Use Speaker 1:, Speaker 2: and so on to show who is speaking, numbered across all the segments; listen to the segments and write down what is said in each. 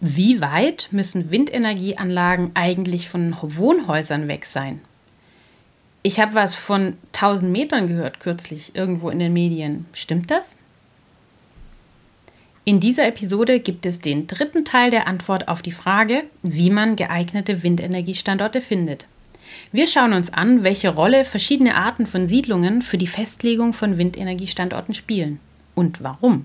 Speaker 1: Wie weit müssen Windenergieanlagen eigentlich von Wohnhäusern weg sein? Ich habe was von 1000 Metern gehört kürzlich irgendwo in den Medien. Stimmt das? In dieser Episode gibt es den dritten Teil der Antwort auf die Frage, wie man geeignete Windenergiestandorte findet. Wir schauen uns an, welche Rolle verschiedene Arten von Siedlungen für die Festlegung von Windenergiestandorten spielen und warum.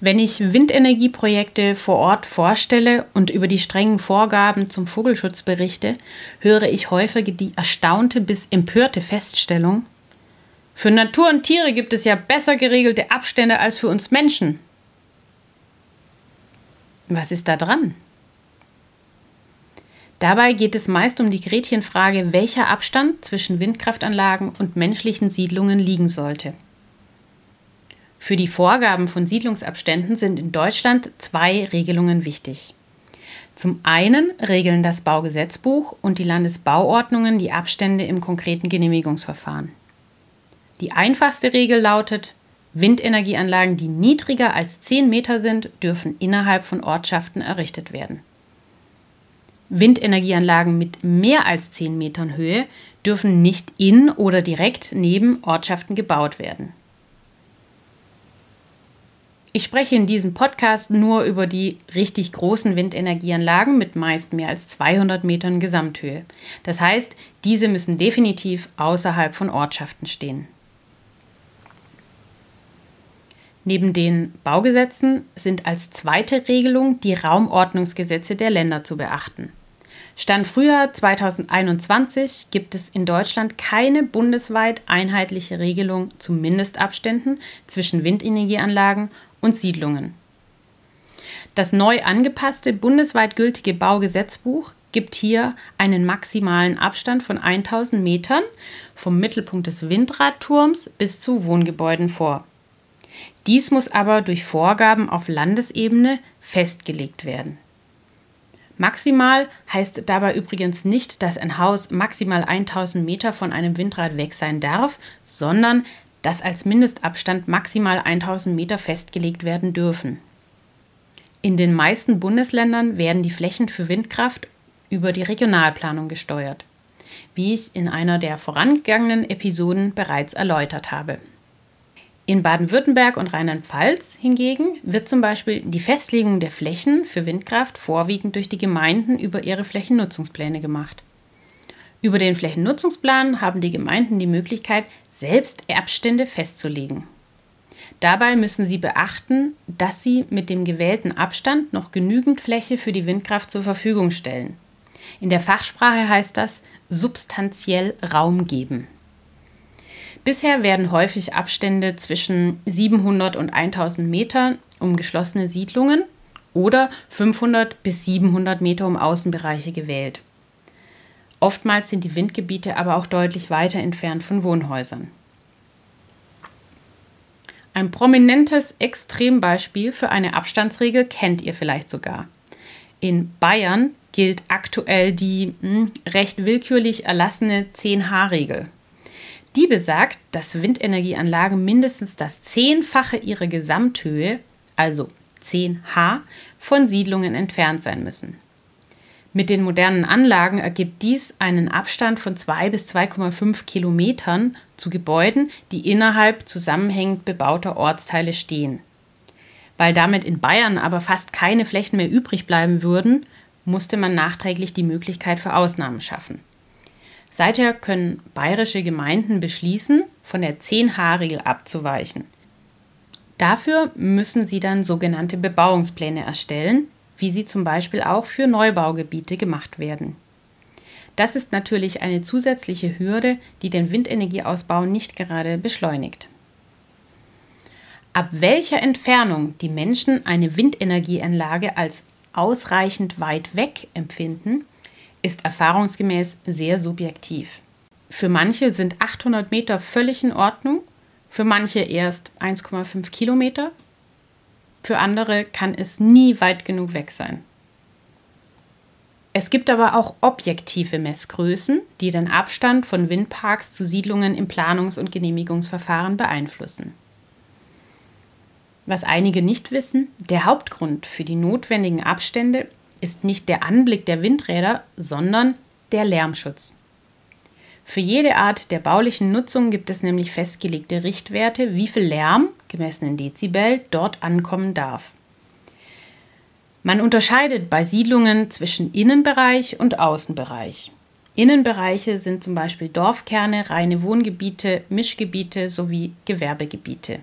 Speaker 1: Wenn ich Windenergieprojekte vor Ort vorstelle und über die strengen Vorgaben zum Vogelschutz berichte, höre ich häufig die erstaunte bis empörte Feststellung, für Natur und Tiere gibt es ja besser geregelte Abstände als für uns Menschen. Was ist da dran? Dabei geht es meist um die Gretchenfrage, welcher Abstand zwischen Windkraftanlagen und menschlichen Siedlungen liegen sollte. Für die Vorgaben von Siedlungsabständen sind in Deutschland zwei Regelungen wichtig. Zum einen regeln das Baugesetzbuch und die Landesbauordnungen die Abstände im konkreten Genehmigungsverfahren. Die einfachste Regel lautet, Windenergieanlagen, die niedriger als 10 Meter sind, dürfen innerhalb von Ortschaften errichtet werden. Windenergieanlagen mit mehr als 10 Metern Höhe dürfen nicht in oder direkt neben Ortschaften gebaut werden. Ich spreche in diesem Podcast nur über die richtig großen Windenergieanlagen mit meist mehr als 200 Metern Gesamthöhe. Das heißt, diese müssen definitiv außerhalb von Ortschaften stehen. Neben den Baugesetzen sind als zweite Regelung die Raumordnungsgesetze der Länder zu beachten. Stand Frühjahr 2021 gibt es in Deutschland keine bundesweit einheitliche Regelung zu Mindestabständen zwischen Windenergieanlagen und Siedlungen. Das neu angepasste bundesweit gültige Baugesetzbuch gibt hier einen maximalen Abstand von 1000 Metern vom Mittelpunkt des Windradturms bis zu Wohngebäuden vor. Dies muss aber durch Vorgaben auf Landesebene festgelegt werden. Maximal heißt dabei übrigens nicht, dass ein Haus maximal 1000 Meter von einem Windrad weg sein darf, sondern dass als Mindestabstand maximal 1000 Meter festgelegt werden dürfen. In den meisten Bundesländern werden die Flächen für Windkraft über die Regionalplanung gesteuert, wie ich in einer der vorangegangenen Episoden bereits erläutert habe. In Baden-Württemberg und Rheinland-Pfalz hingegen wird zum Beispiel die Festlegung der Flächen für Windkraft vorwiegend durch die Gemeinden über ihre Flächennutzungspläne gemacht. Über den Flächennutzungsplan haben die Gemeinden die Möglichkeit, selbst Erbstände festzulegen. Dabei müssen sie beachten, dass sie mit dem gewählten Abstand noch genügend Fläche für die Windkraft zur Verfügung stellen. In der Fachsprache heißt das substanziell Raum geben. Bisher werden häufig Abstände zwischen 700 und 1000 Metern um geschlossene Siedlungen oder 500 bis 700 Meter um Außenbereiche gewählt. Oftmals sind die Windgebiete aber auch deutlich weiter entfernt von Wohnhäusern. Ein prominentes Extrembeispiel für eine Abstandsregel kennt ihr vielleicht sogar. In Bayern gilt aktuell die mh, hm, recht willkürlich erlassene 10H-Regel. Die besagt, dass Windenergieanlagen mindestens das Zehnfache ihrer Gesamthöhe, also 10H, von Siedlungen entfernt sein müssen. Mit den modernen Anlagen ergibt dies einen Abstand von 2 bis 2,5 Kilometern zu Gebäuden, die innerhalb zusammenhängend bebauter Ortsteile stehen. Weil damit in Bayern aber fast keine Flächen mehr übrig bleiben würden, musste man nachträglich die Möglichkeit für Ausnahmen schaffen. Seither können bayerische Gemeinden beschließen, von der 10H-Regel abzuweichen. Dafür müssen sie dann sogenannte Bebauungspläne erstellen, wie sie zum Beispiel auch für Neubaugebiete gemacht werden. Das ist natürlich eine zusätzliche Hürde, die den Windenergieausbau nicht gerade beschleunigt. Ab welcher Entfernung die Menschen eine Windenergieanlage als ausreichend weit weg empfinden, ist erfahrungsgemäß sehr subjektiv. Für manche sind 800 Meter völlig in Ordnung, für manche erst 1,5 Kilometer, für andere kann es nie weit genug weg sein. Es gibt aber auch objektive Messgrößen, die den Abstand von Windparks zu Siedlungen im Planungs- und Genehmigungsverfahren beeinflussen. Was einige nicht wissen, der Hauptgrund für die notwendigen Abstände ist nicht der Anblick der Windräder, sondern der Lärmschutz. Für jede Art der baulichen Nutzung gibt es nämlich festgelegte Richtwerte, wie viel Lärm, gemessen in Dezibel, dort ankommen darf. Man unterscheidet bei Siedlungen zwischen Innenbereich und Außenbereich. Innenbereiche sind zum Beispiel Dorfkerne, reine Wohngebiete, Mischgebiete sowie Gewerbegebiete.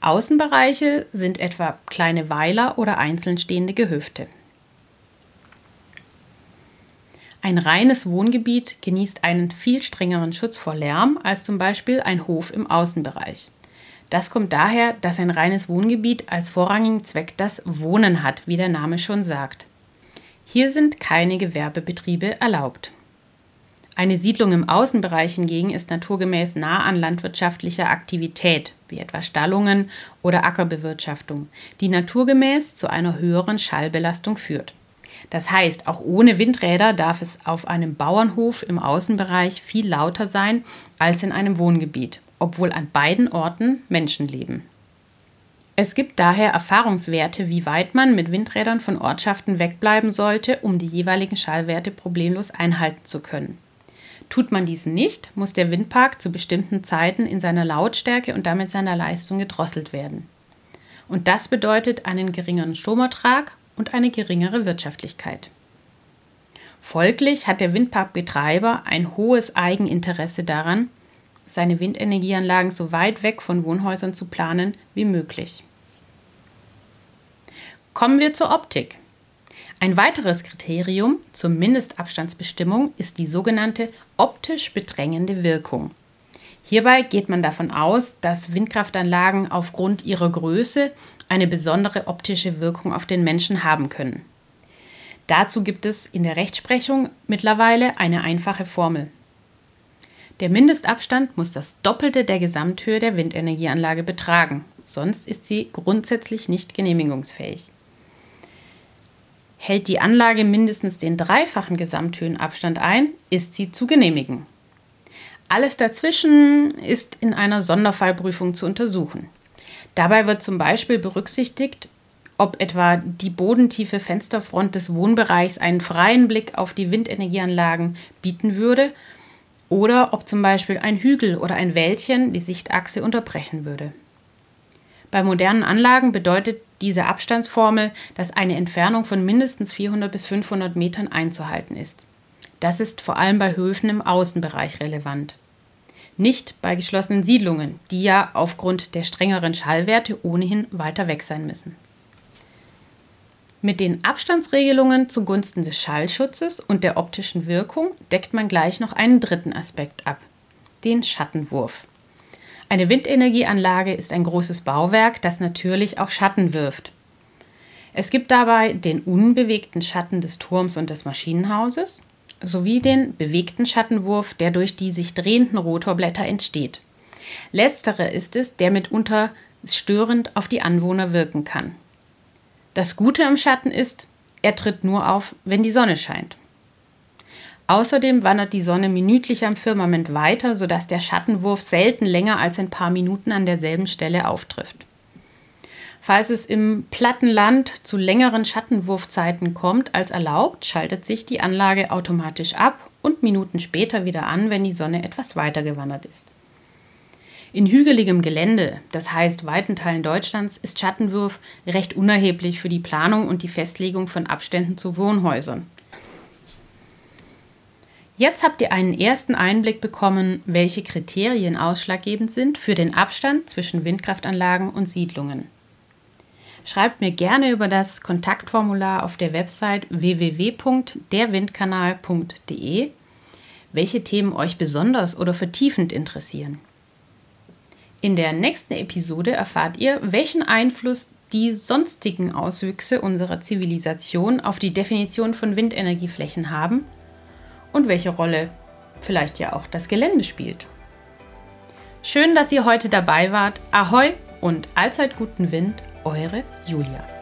Speaker 1: Außenbereiche sind etwa kleine Weiler oder einzeln stehende Gehöfte. Ein reines Wohngebiet genießt einen viel strengeren Schutz vor Lärm als zum Beispiel ein Hof im Außenbereich. Das kommt daher, dass ein reines Wohngebiet als vorrangigen Zweck das Wohnen hat, wie der Name schon sagt. Hier sind keine Gewerbebetriebe erlaubt. Eine Siedlung im Außenbereich hingegen ist naturgemäß nah an landwirtschaftlicher Aktivität, wie etwa Stallungen oder Ackerbewirtschaftung, die naturgemäß zu einer höheren Schallbelastung führt. Das heißt, auch ohne Windräder darf es auf einem Bauernhof im Außenbereich viel lauter sein als in einem Wohngebiet, obwohl an beiden Orten Menschen leben. Es gibt daher Erfahrungswerte, wie weit man mit Windrädern von Ortschaften wegbleiben sollte, um die jeweiligen Schallwerte problemlos einhalten zu können. Tut man dies nicht, muss der Windpark zu bestimmten Zeiten in seiner Lautstärke und damit seiner Leistung gedrosselt werden. Und das bedeutet einen geringeren Stromertrag und eine geringere Wirtschaftlichkeit. Folglich hat der Windparkbetreiber ein hohes Eigeninteresse daran, seine Windenergieanlagen so weit weg von Wohnhäusern zu planen wie möglich. Kommen wir zur Optik. Ein weiteres Kriterium zur Mindestabstandsbestimmung ist die sogenannte optisch bedrängende Wirkung. Hierbei geht man davon aus, dass Windkraftanlagen aufgrund ihrer Größe eine besondere optische Wirkung auf den Menschen haben können. Dazu gibt es in der Rechtsprechung mittlerweile eine einfache Formel. Der Mindestabstand muss das Doppelte der Gesamthöhe der Windenergieanlage betragen, sonst ist sie grundsätzlich nicht genehmigungsfähig. Hält die Anlage mindestens den dreifachen Gesamthöhenabstand ein, ist sie zu genehmigen. Alles dazwischen ist in einer Sonderfallprüfung zu untersuchen. Dabei wird zum Beispiel berücksichtigt, ob etwa die bodentiefe Fensterfront des Wohnbereichs einen freien Blick auf die Windenergieanlagen bieten würde oder ob zum Beispiel ein Hügel oder ein Wäldchen die Sichtachse unterbrechen würde. Bei modernen Anlagen bedeutet diese Abstandsformel, dass eine Entfernung von mindestens 400 bis 500 Metern einzuhalten ist. Das ist vor allem bei Höfen im Außenbereich relevant. Nicht bei geschlossenen Siedlungen, die ja aufgrund der strengeren Schallwerte ohnehin weiter weg sein müssen. Mit den Abstandsregelungen zugunsten des Schallschutzes und der optischen Wirkung deckt man gleich noch einen dritten Aspekt ab, den Schattenwurf. Eine Windenergieanlage ist ein großes Bauwerk, das natürlich auch Schatten wirft. Es gibt dabei den unbewegten Schatten des Turms und des Maschinenhauses sowie den bewegten Schattenwurf, der durch die sich drehenden Rotorblätter entsteht. Letztere ist es, der mitunter störend auf die Anwohner wirken kann. Das Gute am Schatten ist, er tritt nur auf, wenn die Sonne scheint. Außerdem wandert die Sonne minütlich am Firmament weiter, sodass der Schattenwurf selten länger als ein paar Minuten an derselben Stelle auftrifft. Falls es im platten Land zu längeren Schattenwurfzeiten kommt als erlaubt, schaltet sich die Anlage automatisch ab und Minuten später wieder an, wenn die Sonne etwas weiter gewandert ist. In hügeligem Gelände, das heißt weiten Teilen Deutschlands, ist Schattenwurf recht unerheblich für die Planung und die Festlegung von Abständen zu Wohnhäusern. Jetzt habt ihr einen ersten Einblick bekommen, welche Kriterien ausschlaggebend sind für den Abstand zwischen Windkraftanlagen und Siedlungen. Schreibt mir gerne über das Kontaktformular auf der Website www.derwindkanal.de, welche Themen euch besonders oder vertiefend interessieren. In der nächsten Episode erfahrt ihr, welchen Einfluss die sonstigen Auswüchse unserer Zivilisation auf die Definition von Windenergieflächen haben und welche Rolle vielleicht ja auch das Gelände spielt. Schön, dass ihr heute dabei wart. Ahoi und allzeit guten Wind, eure Julia.